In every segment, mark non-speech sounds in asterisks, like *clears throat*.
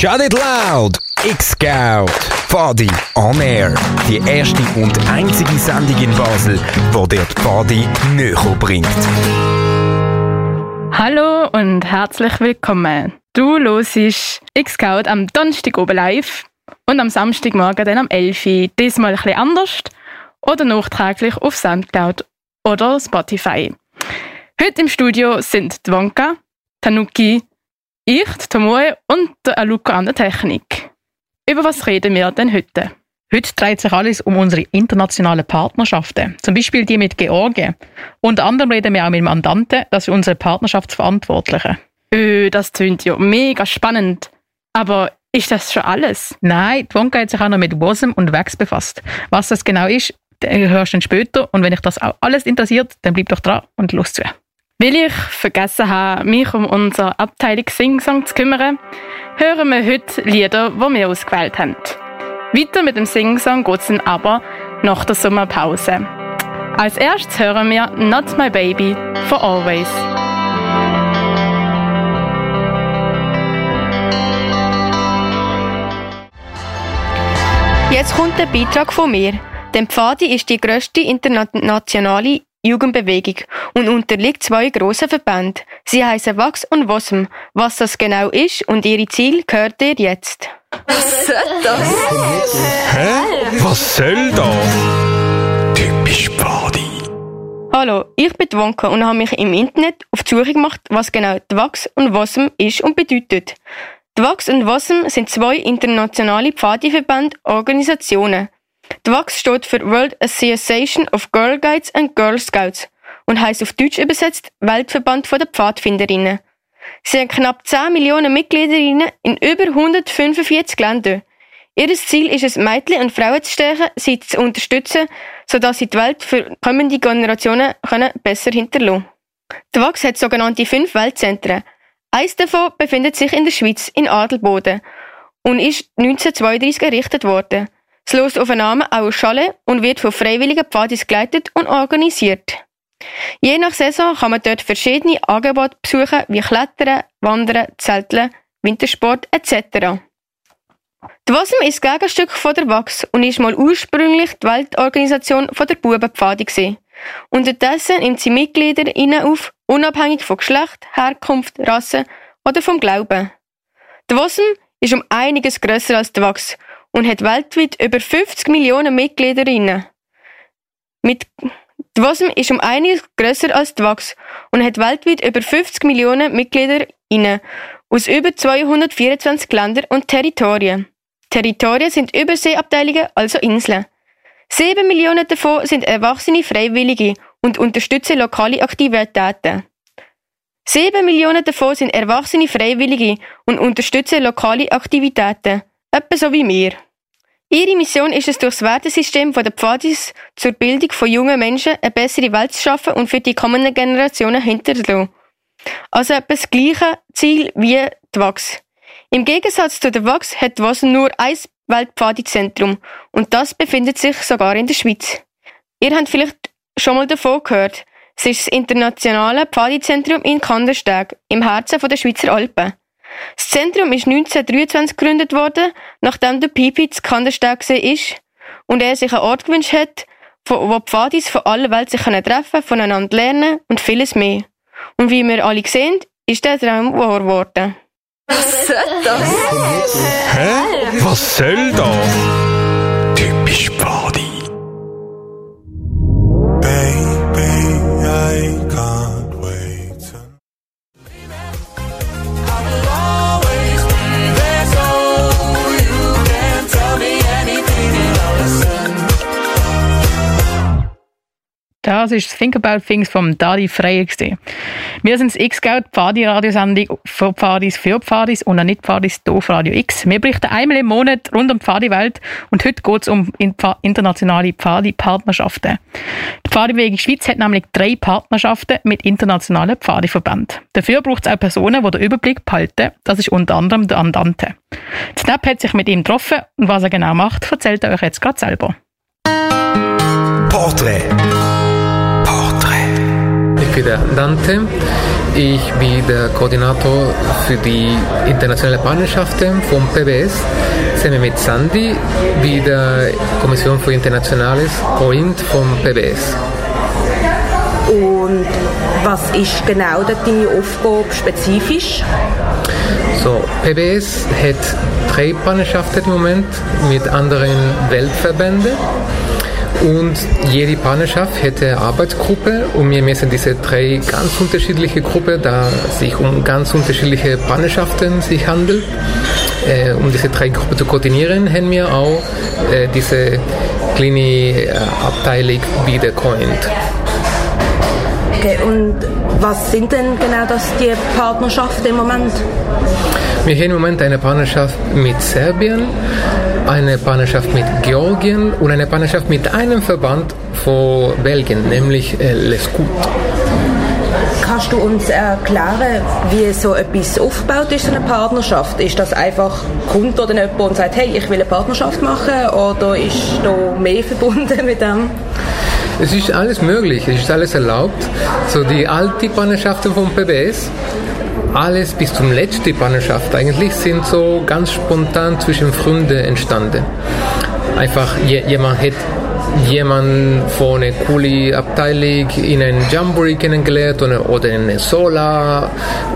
Shut It Loud! X-Scout! Fadi on Air. Die erste und einzige Sendung in Basel, wo dir die Fadi näher bringt. Hallo und herzlich willkommen. Du hörst X-Scout am Donnerstag oben live und am Samstagmorgen dann am 11 Uhr. Diesmal ein bisschen anders oder nachträglich auf Soundcloud oder Spotify. Heute im Studio sind die Wonka, Tanuki, ich, Tomoe und der Aluka an der Technik. Über was reden wir denn heute? Heute dreht sich alles um unsere internationalen Partnerschaften, zum Beispiel die mit Georgien. Unter anderem reden wir auch mit dem Mandanten, das ist unsere Partnerschaftsverantwortliche. Öh, das klingt ja mega spannend. Aber ist das schon alles? Nein, die Wonka hat sich auch noch mit WASM und WAX befasst. Was das genau ist, hörst du dann später. Und wenn dich das auch alles interessiert, dann bleib doch dran und los zu. Weil ich vergessen habe, mich um unsere Abteilung Sing-Song zu kümmern, hören wir heute Lieder, die wir ausgewählt haben. Weiter mit dem Sing-Song geht es dann aber nach der Sommerpause. Als erstes hören wir Not My Baby for Always. Jetzt kommt der Beitrag von mir. Denn Pfadi ist die grösste internationale Jugendbewegung und unterliegt zwei grossen Verbänden. Sie heißen Wachs und WOSM. Was das genau ist und ihre Ziele gehört ihr jetzt. Was soll das? Hä? Was soll das? Typisch Body. Hallo, ich bin Wonka und habe mich im Internet auf die Suche gemacht, was genau die Wachs und WOSM ist und bedeutet. Die Wachs und WOSM sind zwei internationale Pfadiverbände Organisationen. Die WAX steht für World Association of Girl Guides and Girl Scouts und heißt auf Deutsch übersetzt Weltverband der Pfadfinderinnen. Sie haben knapp 10 Millionen Mitgliederinnen in über 145 Ländern. Ihr Ziel ist es, Mädchen und Frauen zu stärken, sie zu unterstützen, sodass sie die Welt für kommende Generationen können besser hinterlassen Die WAX hat sogenannte fünf Weltzentren. Eins davon befindet sich in der Schweiz, in Adelboden, und ist 1932 errichtet worden. Es löst auf einen Namen auch aus Schale und wird von freiwilligen Pfadis geleitet und organisiert. Je nach Saison kann man dort verschiedene Angebote besuchen, wie Klettern, Wandern, Zelteln, Wintersport etc. Die WASM ist Gegenstück von der WAX und ist mal ursprünglich die Weltorganisation von der Bubenpfade. Unterdessen nimmt sie Mitglieder auf, unabhängig von Geschlecht, Herkunft, Rasse oder vom Glauben. Die WASM ist um einiges grösser als die WAX und hat weltweit über 50 Millionen Mitgliederinnen. Mit die WASM ist um einiges grösser als die WAX und hat weltweit über 50 Millionen Mitgliederinnen aus über 224 Ländern und Territorien. Territorien sind Überseeabteilungen, also Inseln. Sieben Millionen davon sind erwachsene Freiwillige und unterstützen lokale Aktivitäten. Sieben Millionen davon sind erwachsene Freiwillige und unterstützen lokale Aktivitäten. Etwa so wie wir. Ihre Mission ist es, durch das Wertesystem der Pfadis zur Bildung von jungen Menschen eine bessere Welt zu schaffen und für die kommenden Generationen hinterzulassen. Also etwa das gleiche Ziel wie die WAX. Im Gegensatz zu der WAX hat die WAS nur ein Weltpfadizentrum und das befindet sich sogar in der Schweiz. Ihr habt vielleicht schon mal davon gehört. Es ist das internationale Pfadizentrum in Kandersteg, im Herzen der Schweizer Alpen. Das Zentrum ist 1923 gegründet worden, nachdem der Pipi zu Kandersteg ist und er sich einen Ort gewünscht hat, wo die Pfadis von aller Welt sich treffen können, voneinander lernen und vieles mehr. Und wie wir alle sehen, ist der Traum wahr geworden. Was soll das? Hä? Was soll das? Typisch Body. Das ist das Think About Things vom Dadi Freier. Wir sind das X-Scout, Pfadi-Radiosendung für Pfadis für Pfadis und auch nicht Pfadis auf Radio X. Wir berichten einmal im Monat rund um die Pfadi-Welt und heute geht es um in- internationale Pfadi-Partnerschaften. Die Pfadi-Bewegung Schweiz hat nämlich drei Partnerschaften mit internationalen Pfadi-Verbänden. Dafür braucht es auch Personen, die den Überblick behalten. Das ist unter anderem der Andante. Snap hat sich mit ihm getroffen und was er genau macht, erzählt er euch jetzt gerade selber. Porträt. Porträt. Ich bin der Dante. Ich bin der Koordinator für die internationale Partnerschaften vom PBS, zusammen mit Sandy, wie der Kommission für Internationales und vom PBS. Und was ist genau deine Aufgabe spezifisch? So, PBS hat drei Partnerschaften im Moment mit anderen Weltverbänden. Und jede Partnerschaft hätte eine Arbeitsgruppe und wir messen diese drei ganz unterschiedliche Gruppen, da sich um ganz unterschiedliche Partnerschaften sich handelt. Äh, um diese drei Gruppen zu koordinieren, haben wir auch äh, diese kleine äh, Abteilung wiedergecoint. Okay, und was sind denn genau das, die Partnerschaften im Moment? Wir haben im Moment eine Partnerschaft mit Serbien, eine Partnerschaft mit Georgien und eine Partnerschaft mit einem Verband von Belgien, nämlich äh, Lescut. Kannst du uns erklären, wie so etwas aufgebaut ist, so eine Partnerschaft? Ist das einfach, kommt oder jemand und sagt, hey, ich will eine Partnerschaft machen oder ist da mehr *laughs* verbunden mit dem? Es ist alles möglich, es ist alles erlaubt. So die alte Partnerschaften vom PBS, alles bis zum letzten Partnerschaft eigentlich sind so ganz spontan zwischen Freunden entstanden. Einfach jemand hat jemand von einer coolen Abteilung in einem Jamboree kennengelernt oder, in einer Solar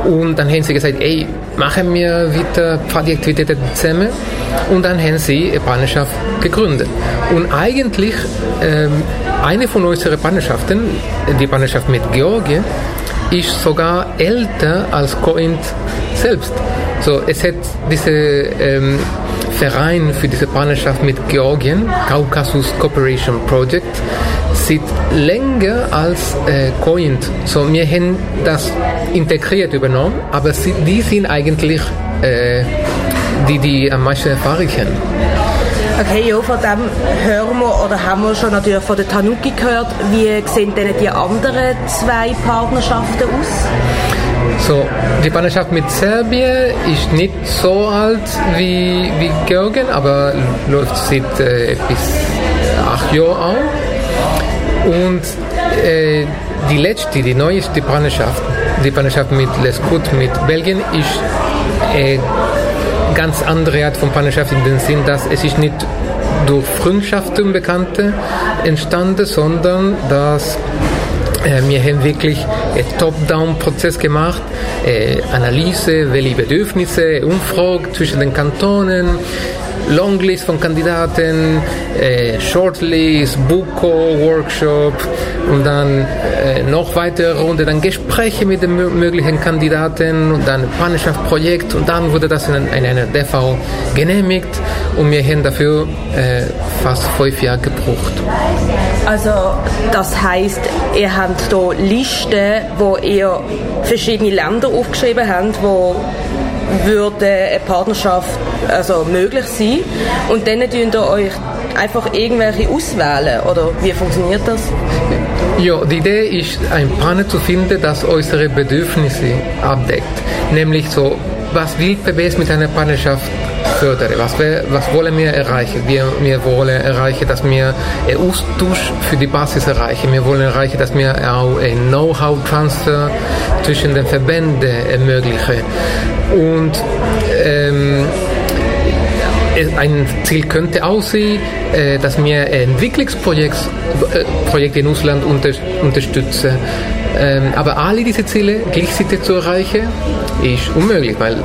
und dann haben sie gesagt, ey, machen wir wieder Partyaktivitäten zusammen und dann haben sie eine Partnerschaft gegründet. Und eigentlich ähm, eine von unseren Partnerschaften, die Partnerschaft mit Georgien, ist sogar älter als Coint selbst. So, es hat diese ähm, Verein für diese Partnerschaft mit Georgien, Caucasus Cooperation Project, sieht länger als äh, Coint. So, wir haben das integriert übernommen, aber sie, die sind eigentlich äh, die, die am meisten Erfahrung haben. Okay, ja, von dem hören wir oder haben wir schon natürlich von der Tanuki gehört. Wie sehen denn die anderen zwei Partnerschaften aus? So, die Partnerschaft mit Serbien ist nicht so alt wie, wie Georgien, aber läuft seit äh, etwas acht Jahren auch. Und äh, die letzte, die neueste Partnerschaft, die Partnerschaft mit Lescut, mit Belgien, ist äh, ganz andere Art von Partnerschaft in dem Sinn, dass es ist nicht durch Freundschaften Bekannte entstanden, sondern dass äh, wir haben wirklich einen Top-Down-Prozess gemacht, äh, Analyse, welche Bedürfnisse, Umfrage zwischen den Kantonen, Longlist von Kandidaten, äh, Shortlist, Buko, Workshop und dann äh, noch weitere Runde, dann Gespräche mit den möglichen Kandidaten und dann Partnerschaftsprojekt und dann wurde das in, in einer DV genehmigt und wir haben dafür äh, fast fünf Jahre gebraucht. Also das heißt, ihr habt hier Listen, wo ihr verschiedene Länder aufgeschrieben habt, wo würde eine Partnerschaft also möglich sein und dann tun ihr euch einfach irgendwelche auswählen oder wie funktioniert das? Ja, die Idee ist, ein Partner zu finden, das unsere Bedürfnisse abdeckt. Nämlich so, was will PBS mit einer Partnerschaft fördern? Was, wir, was wollen wir erreichen? Wir, wir wollen erreichen, dass wir einen Austausch für die Basis erreichen. Wir wollen erreichen, dass wir auch einen Know-how-Transfer zwischen den Verbänden ermöglichen. Und ähm, ein Ziel könnte aussehen, dass wir Entwicklungsprojekte äh, in Ausland unterstützen. Ähm, aber alle diese Ziele gleichzeitig zu erreichen, ist unmöglich, weil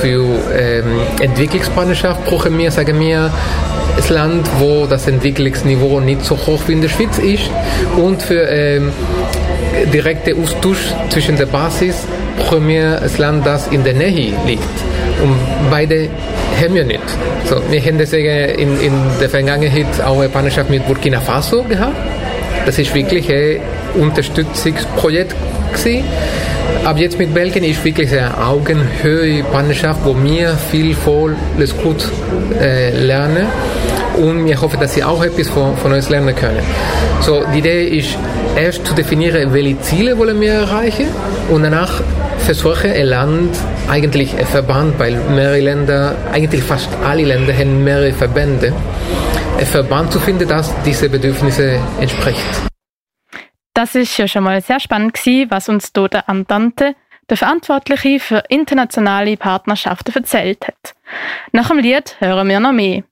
für ähm, Entwicklungspartnerschaft brauchen wir, sagen wir, ein Land, wo das Entwicklungsniveau nicht so hoch wie in der Schweiz ist und für ähm, direkte Austausch zwischen der Basis brauchen wir ein Land, das in der Nähe liegt. Und beide haben wir nicht. So, wir haben deswegen in, in der Vergangenheit auch eine Partnerschaft mit Burkina Faso gehabt. Das ist wirklich ein Unterstützungsprojekt gewesen. Aber jetzt mit Belgien ist wirklich eine Augenhöhe Partnerschaft, wo wir viel volles gut äh, lernen und wir hoffen, dass sie auch etwas von, von uns lernen können. So, die Idee ist erst zu definieren, welche Ziele wollen wir erreichen und danach versuchen ein Land, eigentlich ein Verband, weil mehrere Länder, eigentlich fast alle Länder haben mehrere Verbände, ein Verband zu finden, das diese Bedürfnisse entspricht. Das ist ja schon mal sehr spannend gewesen, was uns der Andante, der Verantwortliche für internationale Partnerschaften, erzählt hat. Nach dem Lied hören wir noch mehr.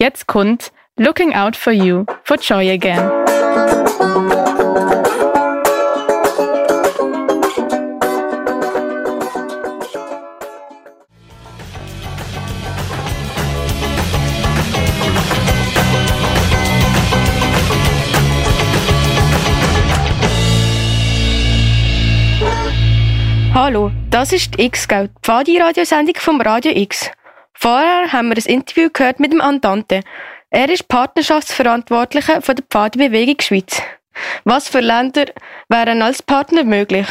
Jetzt kommt Looking Out for You von Joy Again. Hallo, das ist die X-Scout, die Pfadi-Radiosendung vom Radio X. Vorher haben wir ein Interview gehört mit dem Andante. Er ist Partnerschaftsverantwortlicher von der Pfadi-Bewegung Schweiz. Was für Länder wären als Partner möglich?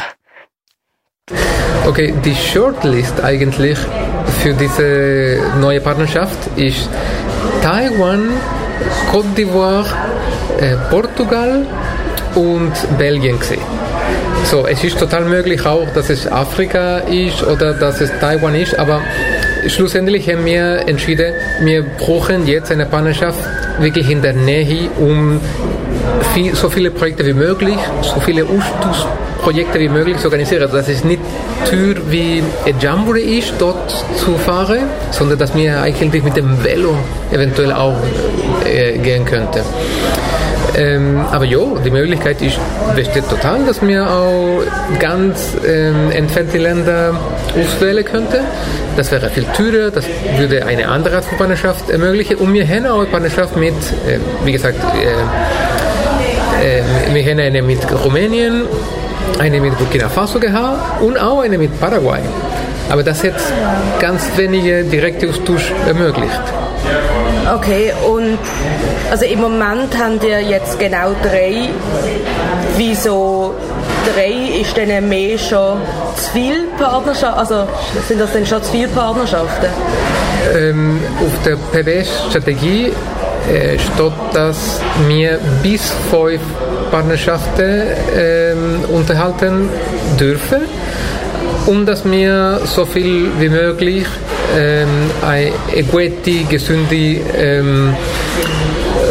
Okay, die Shortlist eigentlich für diese neue Partnerschaft ist Taiwan, Côte d'Ivoire, äh, Portugal und Belgien gesehen. So, es ist total möglich auch, dass es Afrika ist oder dass es Taiwan ist, aber schlussendlich haben wir entschieden, wir brauchen jetzt eine Partnerschaft wirklich in der Nähe, um viel, so viele Projekte wie möglich, so viele Projekte wie möglich zu organisieren. Dass es nicht Tür wie ein Jamboree ist, dort zu fahren, sondern dass wir eigentlich mit dem Velo eventuell auch äh, gehen könnten. Ähm, aber ja, die Möglichkeit ist, besteht total, dass wir auch ganz ähm, entfernte Länder auswählen könnten. Das wäre viel teurer, das würde eine andere Art von Partnerschaft ermöglichen. Und wir haben auch eine Partnerschaft mit, äh, wie gesagt, äh, äh, wir haben eine mit Rumänien, eine mit Burkina Faso gehabt und auch eine mit Paraguay. Aber das hat ganz wenige direkte Austausch ermöglicht. Okay, und also im Moment haben wir jetzt genau drei. Wieso drei ist dann mehr schon zu viel Partnerschaften? Also sind das dann schon zu viele Partnerschaften? Ähm, auf der PBS-Strategie äh, steht, dass wir bis fünf Partnerschaften ähm, unterhalten dürfen und dass wir so viel wie möglich ähm, eine gute, gesunde, ähm,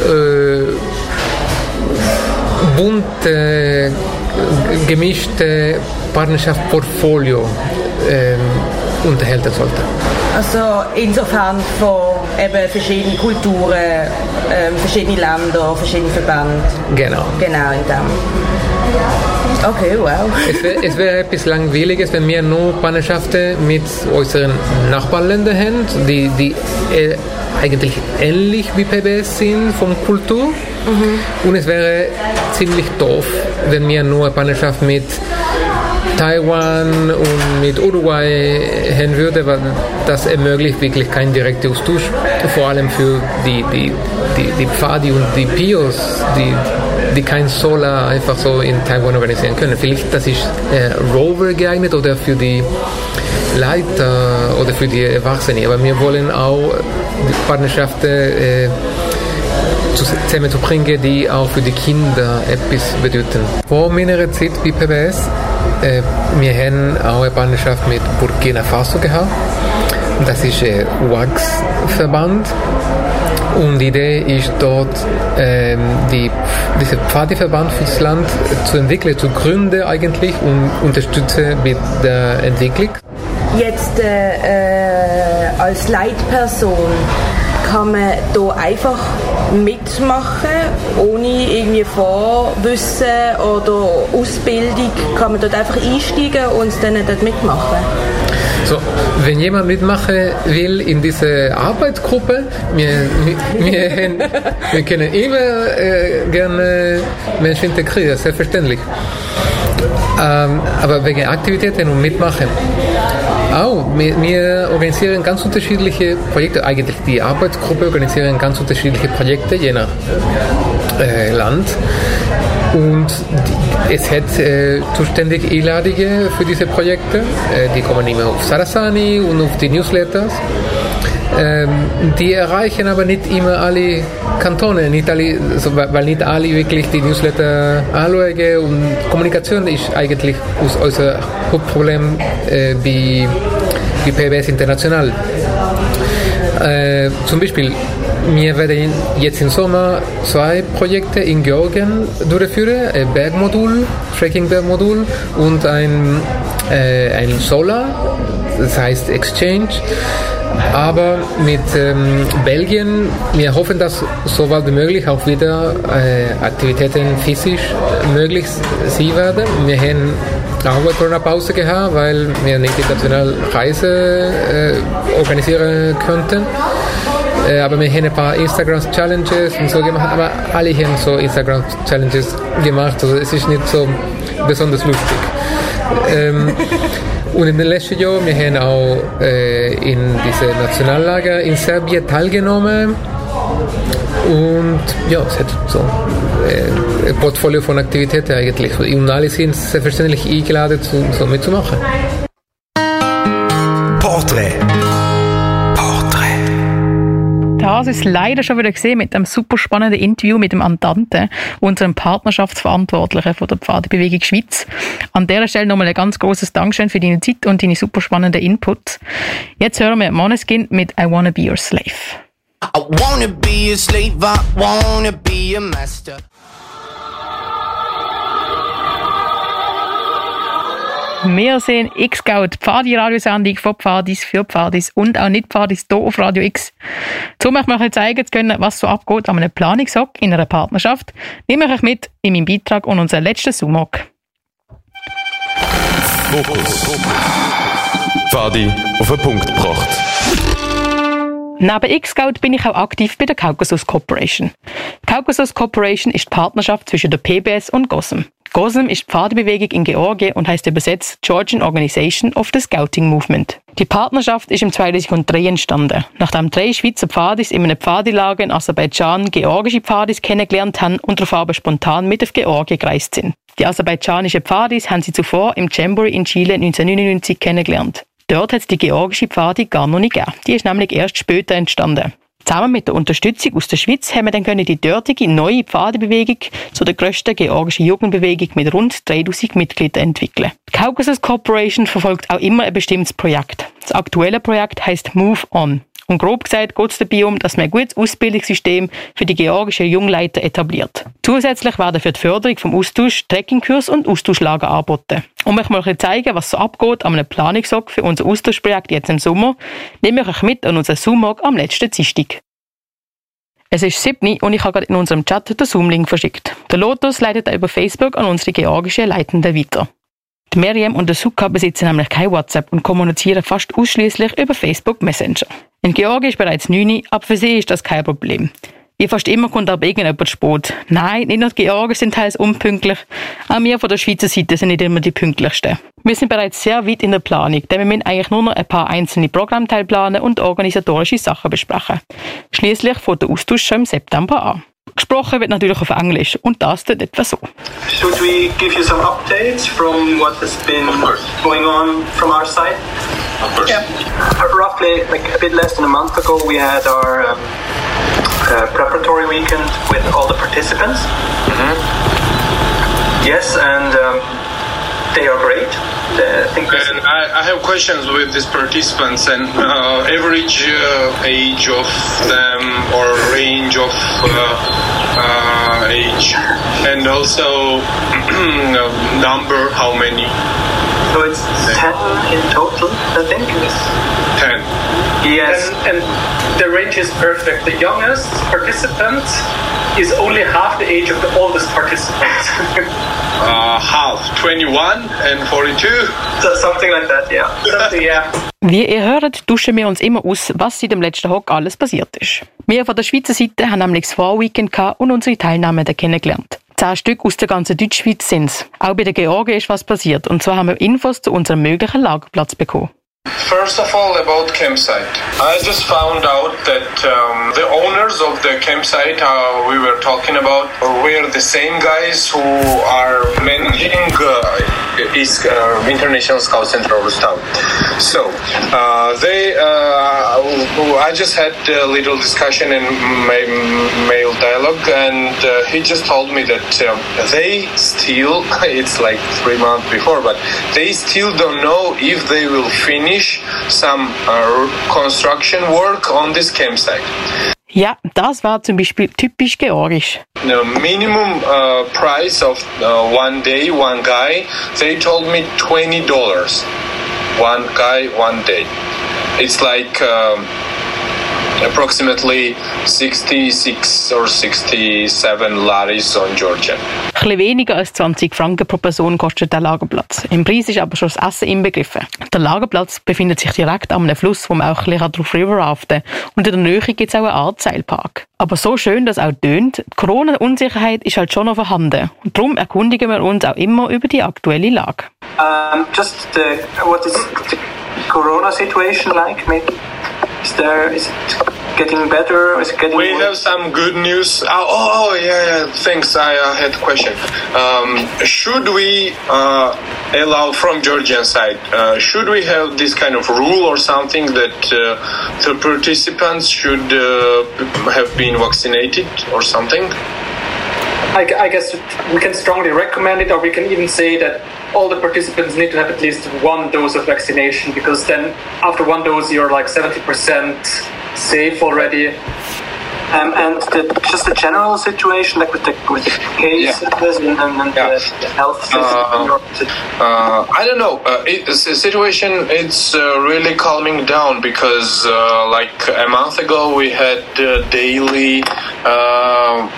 äh, bunte, gemischte Partnerschaftsportfolio ähm, unterhalten sollte. Also insofern von eben verschiedenen Kulturen, ähm, verschiedene Länder, verschiedene Verbände. Genau. Genau, in dem. Okay, wow. Es wäre *laughs* wär etwas Langweiliges, wenn wir nur Partnerschaften mit unseren Nachbarländern haben, die, die äh, eigentlich ähnlich wie PBS sind von Kultur. Mhm. Und es wäre ziemlich doof, wenn wir nur eine Partnerschaft mit Taiwan und mit Uruguay haben würde, weil das ermöglicht wirklich keinen direkten Austausch, vor allem für die, die, die, die Pfadi und die Pios, die die kein Solar einfach so in Taiwan organisieren können. Vielleicht das ist äh, Rover geeignet oder für die Leiter oder für die Erwachsenen. Aber wir wollen auch Partnerschaften äh, zusammenzubringen, die auch für die Kinder etwas bedeuten. Vor meiner Zeit bei PBS, äh, wir haben auch eine Partnerschaft mit Burkina Faso gehabt. Das ist ein WAX-Verband und die Idee ist dort, ähm, die, diesen Pfadiverband für das Land zu entwickeln, zu gründen eigentlich und unterstützen mit der Entwicklung. Jetzt äh, äh, als Leitperson kann man da einfach mitmachen, ohne irgendwie Vorwissen oder Ausbildung, kann man dort einfach einsteigen und dann dort mitmachen? So, wenn jemand mitmachen will in diese Arbeitsgruppe, wir, wir, wir können immer äh, gerne Menschen integrieren, selbstverständlich. Ähm, aber wegen Aktivitäten und Mitmachen. Auch, wir, wir, organisieren ganz unterschiedliche Projekte. Eigentlich die Arbeitsgruppe organisieren ganz unterschiedliche Projekte je nach äh, Land. Und es hat äh, zuständig Einladungen für diese Projekte. Äh, die kommen immer auf Sarasani und auf die Newsletters. Ähm, die erreichen aber nicht immer alle Kantone, nicht alle, also, weil nicht alle wirklich die Newsletter anschauen und Kommunikation ist eigentlich unser Hauptproblem äh, bei, PBS International. Äh, zum Beispiel, wir werden jetzt im Sommer zwei Projekte in Georgien durchführen: ein Bergmodul, Trekking-Bergmodul und ein, äh, ein Solar, das heißt Exchange. Aber mit ähm, Belgien, wir hoffen, dass so bald wie möglich auch wieder äh, Aktivitäten physisch möglich sein werden. Wir haben auch eine Corona-Pause gehabt, weil wir nicht international Reise äh, organisieren konnten. Äh, aber wir haben ein paar Instagram-Challenges und so gemacht, aber alle haben so Instagram-Challenges gemacht, also es ist nicht so besonders lustig. Ähm, und in den letzten Jahren, wir haben auch äh, in diese Nationallager in Serbien teilgenommen. Und ja, es hat so äh, ein Portfolio von Aktivitäten eigentlich. Und alle sind selbstverständlich eingeladen, zu, so mitzumachen. Porträt. Das ist leider schon wieder gesehen mit einem super spannenden Interview mit dem Andante, unserem Partnerschaftsverantwortlichen von der Pfadebewegung Schweiz. An dieser Stelle nochmal ein ganz großes Dankeschön für deine Zeit und deine super spannenden Inputs. Jetzt hören wir Måneskin mit I Wanna Be Your Slave. I wanna be a slave, I wanna be a master. Wir sehen X-Scout, Pfadi-Radiosendung von Pfadis für Pfadis und auch nicht Pfadis hier auf Radio X. So möchte ich euch zeigen zu können, was so abgeht an einem Planungshock in einer Partnerschaft. Nehme ich euch mit in meinem Beitrag und unseren letzten Zoom-Hock. Fokus. Fadi auf den Punkt gebracht. Neben X-Scout bin ich auch aktiv bei der Caucasus Corporation. Caucasus Corporation ist die Partnerschaft zwischen der PBS und GOSM. GOSM ist Pfadebewegung in Georgien und heißt übersetzt Georgian Organization of the Scouting Movement. Die Partnerschaft ist im 2003 entstanden, nachdem drei Schweizer Pfadis in einem Pfadilager in Aserbaidschan georgische Pfadis kennengelernt haben und darauf aber spontan mit auf Georgien gereist sind. Die aserbaidschanischen Pfadis haben sie zuvor im Jamboree in Chile 1999 kennengelernt. Dort hat es die georgische Pfadi gar noch nicht gegeben. Die ist nämlich erst später entstanden. Zusammen mit der Unterstützung aus der Schweiz haben wir dann können die dortige neue Pfadebewegung zu der grössten georgischen Jugendbewegung mit rund 3000 Mitgliedern entwickeln. Die Caucasus Corporation verfolgt auch immer ein bestimmtes Projekt. Das aktuelle Projekt heißt Move On. Und grob gesagt geht es dabei um, dass man ein gutes Ausbildungssystem für die georgischen Jungleiter etabliert. Zusätzlich werden für die Förderung vom Austausch Trekkingkurs und Austauschlager angeboten. Um euch mal zeigen, was so abgeht an einem Planungshock für unser Austauschprojekt jetzt im Sommer, nehme ich euch mit an unseren Zoom-Hock am letzten Dienstag. Es ist 7 und ich habe gerade in unserem Chat den Zoom-Link verschickt. Der Lotus leitet er über Facebook an unsere georgische Leitenden weiter. Die Miriam und der Suka besitzen nämlich kein WhatsApp und kommunizieren fast ausschließlich über Facebook Messenger. In Georgien ist bereits 9 Uhr, aber für sie ist das kein Problem. Wie fast immer kommt aber irgendjemand spät. Nein, nicht nur die Georgen sind teils unpünktlich, auch wir von der Schweizer Seite sind nicht immer die pünktlichsten. Wir sind bereits sehr weit in der Planung, denn wir müssen eigentlich nur noch ein paar einzelne Programmteile planen und organisatorische Sachen besprechen. Schließlich fängt der Austausch schon im September an. Gesprochen wird natürlich auf Englisch und das tut etwa so. Should we give you some updates from what has been going on from our side? Of. Yeah. Roughly, like a bit less than a month ago, we had our um, uh, preparatory weekend with all the participants. Yes, and um, they are great. Uh, I And I, I have questions with these participants and uh, average uh, age of them or range of uh, uh, age and also *clears throat* number how many so it's 10 in total, I think. 10 Yes. And, and the range is perfect. The youngest participant is only half the age of the oldest participant. *laughs* uh, half 21 and 42 so, something like that, yeah. *laughs* Something, yeah. Wie ihr hört, tauschen wir uns immer aus, was seit dem letzten Hock alles passiert ist. Wir von der Schweizer Seite haben nämlich das Vorweekend und unsere Teilnehmenden kennengelernt. Zehn Stück aus der ganzen Deutschschweiz sind's. Auch bei der Georgien ist was passiert und zwar haben wir Infos zu unserem möglichen Lagerplatz bekommen. First of all, about campsite. I just found out that um, the owners of the campsite uh, we were talking about were the same guys who are managing uh, East uh, International Scout Center of Town. So uh, they, uh, I just had a little discussion in my mail dialogue, and uh, he just told me that um, they still, *laughs* it's like three months before, but they still don't know if they will finish some uh, construction work on this campsite. Ja, das war zum Beispiel typisch georgisch. The minimum uh, price of uh, one day, one guy, they told me twenty dollars. One guy, one day. It's like um, approximately 66 or 67 laris on Georgian. Ein bisschen weniger als 20 Franken pro Person kostet der Lagerplatz. Im Preis ist aber schon das Essen inbegriffen. Der Lagerplatz befindet sich direkt am Fluss, wo man auch ein bisschen drauf River raften Und in der Nähe gibt es auch einen Art Seilpark. Aber so schön das auch tönt, die Corona-Unsicherheit ist halt schon noch vorhanden. Und darum erkundigen wir uns auch immer über die aktuelle Lage. Um, just the, what is the corona situation like? Maybe is there is it getting better? Is it getting We worse? have some good news. Oh, oh, oh, yeah, yeah. Thanks. I uh, had a question. Um, should we uh, allow from Georgian side? Uh, should we have this kind of rule or something that uh, the participants should uh, have been vaccinated or something? I, I guess we can strongly recommend it, or we can even say that all the participants need to have at least one dose of vaccination because then after one dose you're like 70% safe already. Um, and the, just the general situation, like with the, with the cases and, and, and the, the health system. Uh, uh, I don't know. Uh, it, the situation it's uh, really calming down because uh, like a month ago we had uh, daily uh,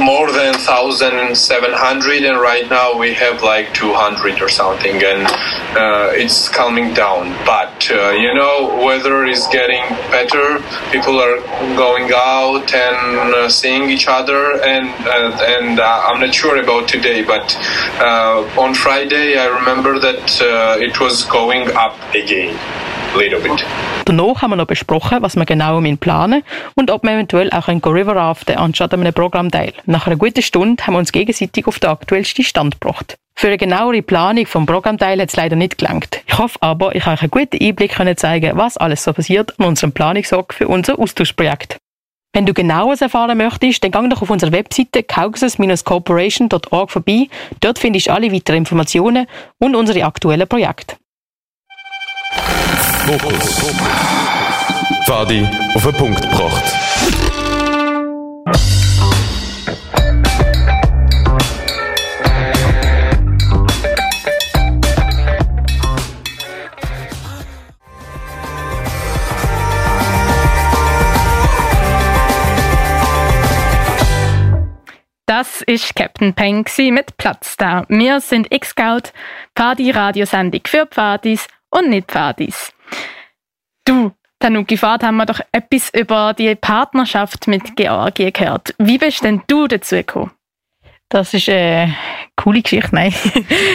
more than thousand seven hundred, and right now we have like two hundred or something, and uh, it's calming down. But uh, you know, weather is getting better. People are going out and uh, seeing each other, and and uh, I'm not sure about today, but uh, on Friday I remember that uh, it was going up again, a little bit. Danach haben wir noch besprochen, was wir genau planen und ob wir eventuell auch ein River raften anstatt einem Programmteil. Nach einer guten Stunde haben wir uns gegenseitig auf den aktuellsten Stand gebracht. Für eine genauere Planung vom Programmteil hat es leider nicht gelangt. Ich hoffe aber, ich habe euch einen guten Einblick können zeigen, was alles so passiert an unserem Planungshock für unser Austauschprojekt. Wenn du genaueres erfahren möchtest, dann gang doch auf unserer Webseite caucasus-corporation.org vorbei. Dort findest du alle weiteren Informationen und unsere aktuellen Projekte. Fokus. Fadi auf den Punkt gebracht. Das ist Captain Peng mit Platz da. Wir sind X-Scout, Pfadi-Radiosendung für Pfadis und nicht Pfadis. Du, Tanuki Fahrt, haben wir doch etwas über die Partnerschaft mit Georgien gehört. Wie bist denn du dazu gekommen? Das ist eine coole Geschichte, nein.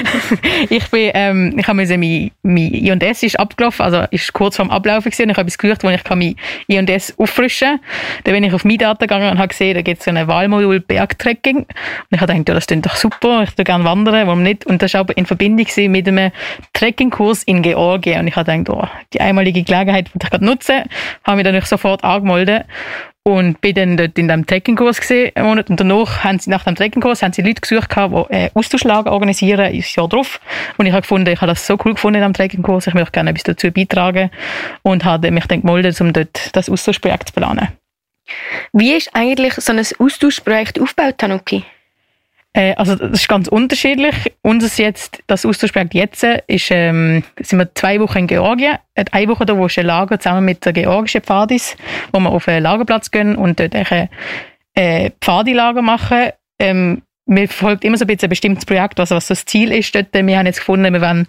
*laughs* ich bin, ähm, ich habe müssen, mein, mein I&S ist abgelaufen, also ist kurz vorm Ablaufen gewesen. Ich habe etwas gesucht, wo ich kann mein I&S auffrischen kann. Dann bin ich auf meine Daten gegangen und habe gesehen, da gibt es so ein Wahlmodul Bergtrekking. Und ich habe gedacht, ja, das klingt doch super, ich würde gerne wandern, warum nicht? Und das war aber in Verbindung mit einem Trekkingkurs in Georgien. Und ich habe gedacht, oh, die einmalige Gelegenheit würde ich gerade nutzen, habe mich dann sofort angemeldet und bin dann dort in diesem Trekkingkurs gesehen, Monat. Und danach haben sie, nach dem Trekkingkurs, haben sie Leute gesucht die äh, Austauschlager organisieren, ist Jahr drauf. Und ich habe gefunden, ich habe das so cool gefunden diesem Trekkingkurs, ich möchte gerne etwas dazu beitragen. Und habe mich dann gemeldet, um dort das Austauschprojekt zu planen. Wie ist eigentlich so ein Austauschprojekt aufgebaut, Tanuki? Äh, also das ist ganz unterschiedlich. Unser jetzt, das Austauschprojekt jetzt ist, ähm, sind wir zwei Wochen in Georgien. Äh, Eine Woche da, wo ist ein Lager zusammen mit der georgischen Pfadis, wo wir auf einen Lagerplatz gehen und dort ein äh, Pfadilager machen. Ähm, wir verfolgen immer so ein bisschen ein bestimmtes Projekt, also was so das Ziel ist dort. Wir haben jetzt gefunden, wir wollen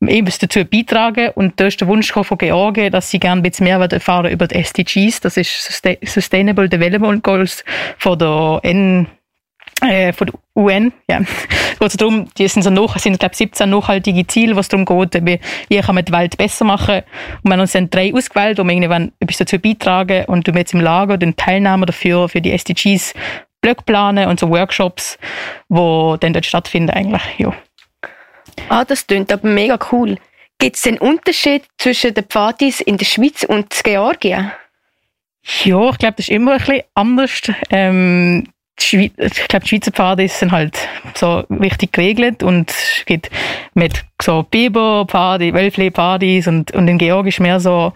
etwas dazu beitragen und da ist der Wunsch von Georgien, dass sie gerne ein bisschen mehr erfahren über die SDGs, das ist Sustain- Sustainable Development Goals von der N äh, von der UN, ja. Also darum, die sind so nach, sind, glaube 17 nachhaltige Ziele, was darum geht, wie, wie kann man die Welt besser machen. Und wir haben uns dann drei ausgewählt, wo wir irgendwann etwas dazu beitragen und wir jetzt im Lager den Teilnehmer dafür, für die SDGs Blöcke planen und so Workshops, wo dann dort stattfinden eigentlich, ja. Ah, das klingt aber mega cool. Gibt es den Unterschied zwischen den Pfadis in der Schweiz und Georgien? Ja, ich glaube, das ist immer ein bisschen anders. Ähm, Schweiz, ich glaube, die Schweizer Pfade sind halt so richtig geregelt und es gibt mit so Biber, Pfade, Wölfle, Pfadis und, und in ist mehr so,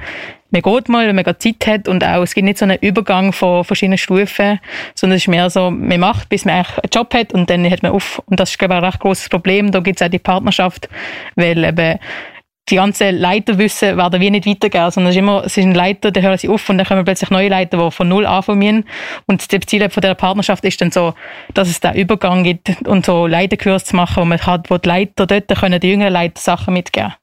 man geht mal, wenn man gerade Zeit hat und auch, es gibt nicht so einen Übergang von verschiedenen Stufen, sondern es ist mehr so, man macht, bis man eigentlich einen Job hat und dann hört man auf. Und das ist, glaube ich, ein recht großes Problem. Da gibt es auch die Partnerschaft, weil eben die ganzen Leiter wissen, werden wir nicht weitergehen, sondern es ist immer, es ist ein Leiter, der hört sich auf und dann kommen plötzlich neue Leiter, die von null anfangen. Und das Ziel von der Partnerschaft ist dann so, dass es da Übergang gibt und so Leiterkurs zu machen, wo man hat, wo die Leiter dort können die jüngeren Leiter Sachen mitgeben.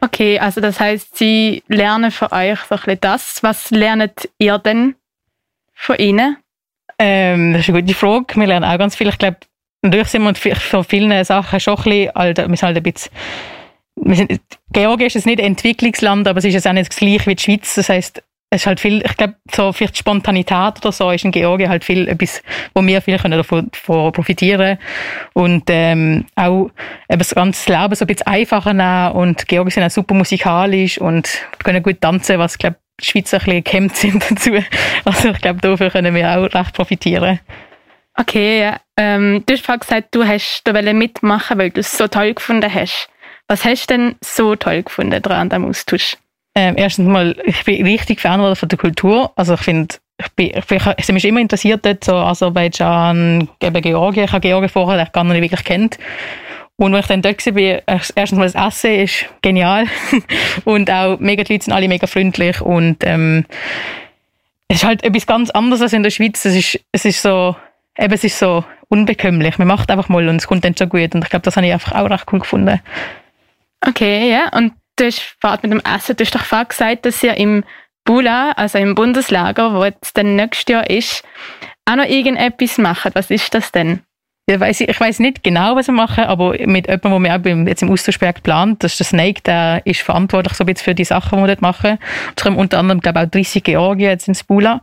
Okay, also das heißt, Sie lernen von euch so ein bisschen das. Was lernt ihr denn von ihnen? Ähm, das ist eine gute Frage. Wir lernen auch ganz viel. Ich glaube, natürlich sind wir von vielen Sachen schon ein bisschen, also wir sind halt ein bisschen Georgien ist jetzt nicht ein Entwicklungsland, aber es ist jetzt auch nicht das gleiche wie die Schweiz. Das heißt, es ist halt viel, ich glaube, so vielleicht Spontanität oder so ist in Georgien halt viel etwas, wo wir viel können davon, davon profitieren und ähm, auch eben das ganze Leben so ein bisschen einfacher nehmen und Georgien sind auch super musikalisch und können gut tanzen, was, glaube die Schweizer ein bisschen gehemmt *laughs* sind dazu. Also ich glaube, dafür können wir auch recht profitieren. Okay, ja. ähm, du hast vorhin gesagt, du hast da mitmachen, weil du es so toll gefunden hast. Was hast du denn so toll gefunden an diesem Austausch? Ähm, erstens mal, ich bin richtig Fan von der Kultur. Also ich finde, ich bin, ich bin, ich mich immer interessiert dort, so Aserbaidschan, eben Georgien. Ich habe Georgien vorher gar noch nicht wirklich kennt. Und wenn ich dann dort war, erstens mal das Essen ist genial. *laughs* und auch mega, die Leute sind alle mega freundlich. Und ähm, es ist halt etwas ganz anderes als in der Schweiz. Es ist, es ist so, eben, es ist so unbekömmlich. Man macht einfach mal und es kommt dann schon gut. Und ich glaube, das habe ich einfach auch recht cool gefunden. Okay, ja. Und du hast vorhin mit dem Essen, du hast doch vorhin gesagt, dass ihr im Bula, also im Bundeslager, wo jetzt dann nächstes Jahr ist, auch noch irgendetwas macht. Was ist das denn? Ja, weiss ich, ich weiß nicht genau, was wir machen, aber mit jemandem, der mir auch beim, jetzt im Austauschprojekt plant, das ist der Snake, der ist verantwortlich so ein bisschen für die Sachen, die wir dort machen. Und haben unter anderem, glaube ich, auch 30 Georgien jetzt ins Bula.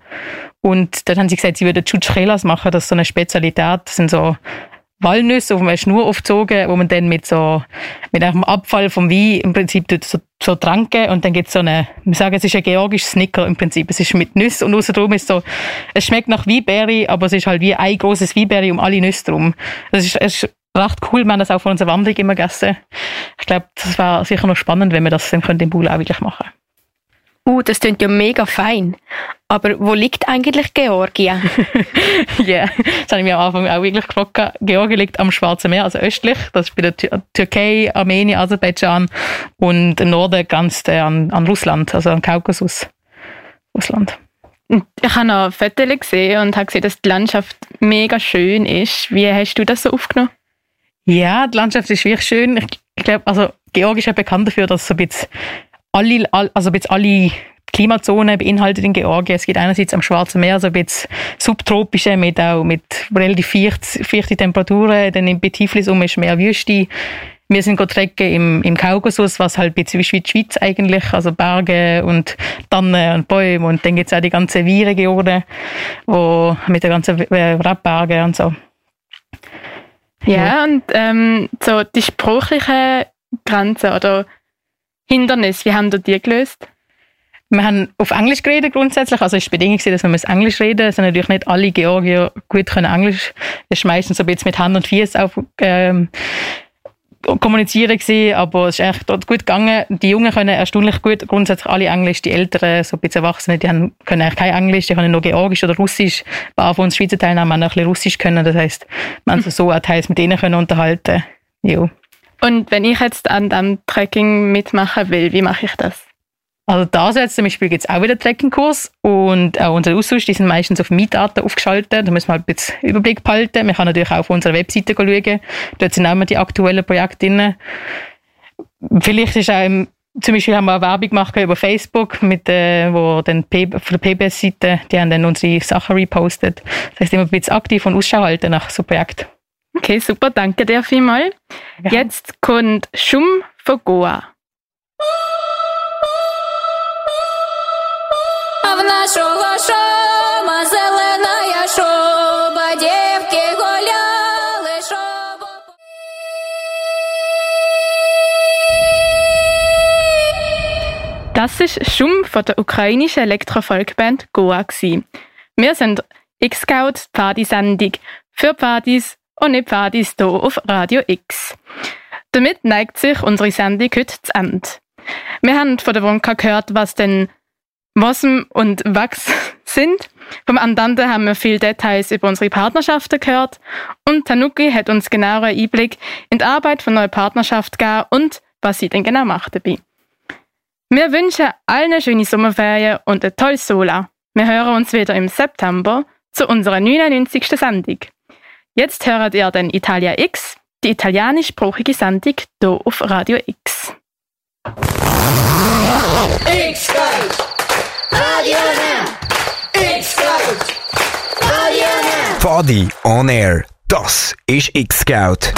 Und dort haben sie gesagt, sie würden Chuchchelas machen, das ist so eine Spezialität, das sind so Walnüsse auf einer Schnur aufgezogen, wo man dann mit so, mit einem Abfall vom Wein im Prinzip so, so tranken und dann gibt es so eine, wir sagen, es ist ein georgisches Snicker im Prinzip. Es ist mit Nüssen und außerdem ist so, es schmeckt nach Weinberry, aber es ist halt wie ein großes Weinberry um alle Nüsse drum. Das ist, es ist recht cool, wir haben das auch von unserer Wanderung immer gegessen. Ich glaube, das war sicher noch spannend, wenn wir das dann im Bull auch wirklich machen Uh, das klingt ja mega fein. Aber wo liegt eigentlich Georgien? *laughs* Ja, yeah. das habe ich mir am Anfang auch wirklich gefragt. Georgien liegt am Schwarzen Meer, also östlich. Das ist bei der Tür Türkei, Armenien, Aserbaidschan und im Norden ganz äh, an, an Russland, also am Kaukasus. Russland. Ich habe noch Fotos gesehen und habe gesehen, dass die Landschaft mega schön ist. Wie hast du das so aufgenommen? Ja, die Landschaft ist wirklich schön. Ich, ich glaube, also Georgien ist ja bekannt dafür, dass es so ein bisschen alle, also ein bisschen alle Klimazonen beinhaltet in Georgien. Es gibt einerseits am Schwarzen Meer so ein bisschen subtropische mit auch mit relativ feuchten Temperaturen. Dann in Betiflis um ist mehr Wüste. Wir sind trecken im, im Kaukasus, was halt ein bisschen wie die Schweiz eigentlich, also Berge und Tannen und Bäume. Und dann gibt es auch die ganzen Weinregionen, wo, mit den ganzen Rebbergen und so. Ja, ja. und ähm, so die sprachlichen Grenzen oder Hindernisse, wie haben ihr die gelöst? Wir haben auf Englisch geredet grundsätzlich, also ist die Bedingung, dass wir Englisch reden. Es sind natürlich nicht alle Georgier gut können Englisch. Das ist meistens so ein bisschen mit Hand und Fies auf ähm, kommunizieren gewesen, aber es ist echt dort gut gegangen. Die Jungen können erstaunlich gut grundsätzlich alle Englisch, die Älteren, so ein bisschen Erwachsene, die haben, können eigentlich kein Englisch, die können nur Georgisch oder Russisch. Ein paar von uns Schweizer Teilnehmer haben auch ein bisschen Russisch können, das heisst, man also so auch teils mit denen können unterhalten. Jo. Und wenn ich jetzt an dem Trekking mitmachen will, wie mache ich das? Also da jetzt zum Beispiel gibt es auch wieder Trekkingkurs und auch unsere Austausch, die sind meistens auf Mietdaten aufgeschaltet. Da müssen wir halt ein bisschen Überblick behalten. Man kann natürlich auch auf unserer Webseite schauen. Dort sind auch immer die aktuellen Projekte drin. Vielleicht ist auch im, zum Beispiel haben wir auch Werbung gemacht über Facebook, mit, äh, wo dann von der PBS-Seite, die haben dann unsere Sachen repostet. Das heißt, immer ein bisschen aktiv und Ausschau halten nach so Projekten. Okay, super, danke dir vielmal. Ja. Jetzt kommt Schum von Goa. Das ist Schum von der ukrainischen Elektrofolkband Goa. Wir sind X-Scout Partysendung für Partys und nicht Partys hier auf Radio X. Damit neigt sich unsere Sendung heute zu Ende. Wir haben von der Wonka gehört, was denn Wasm und Wachs *laughs* sind. Vom Andante haben wir viele Details über unsere Partnerschaften gehört und Tanuki hat uns genaueren Einblick in die Arbeit von neuer Partnerschaft gegeben und was sie denn genau macht dabei. Wir wünschen allen eine schöne Sommerferien und ein tolles Sola. Wir hören uns wieder im September zu unserer 99. Sendung. Jetzt hört ihr den Italia X, die italienischsprachige Sendung hier auf Radio X. X-Scout! Radio Now! X-Scout! Radio Now! Fadi on Air. Das ist X-Scout.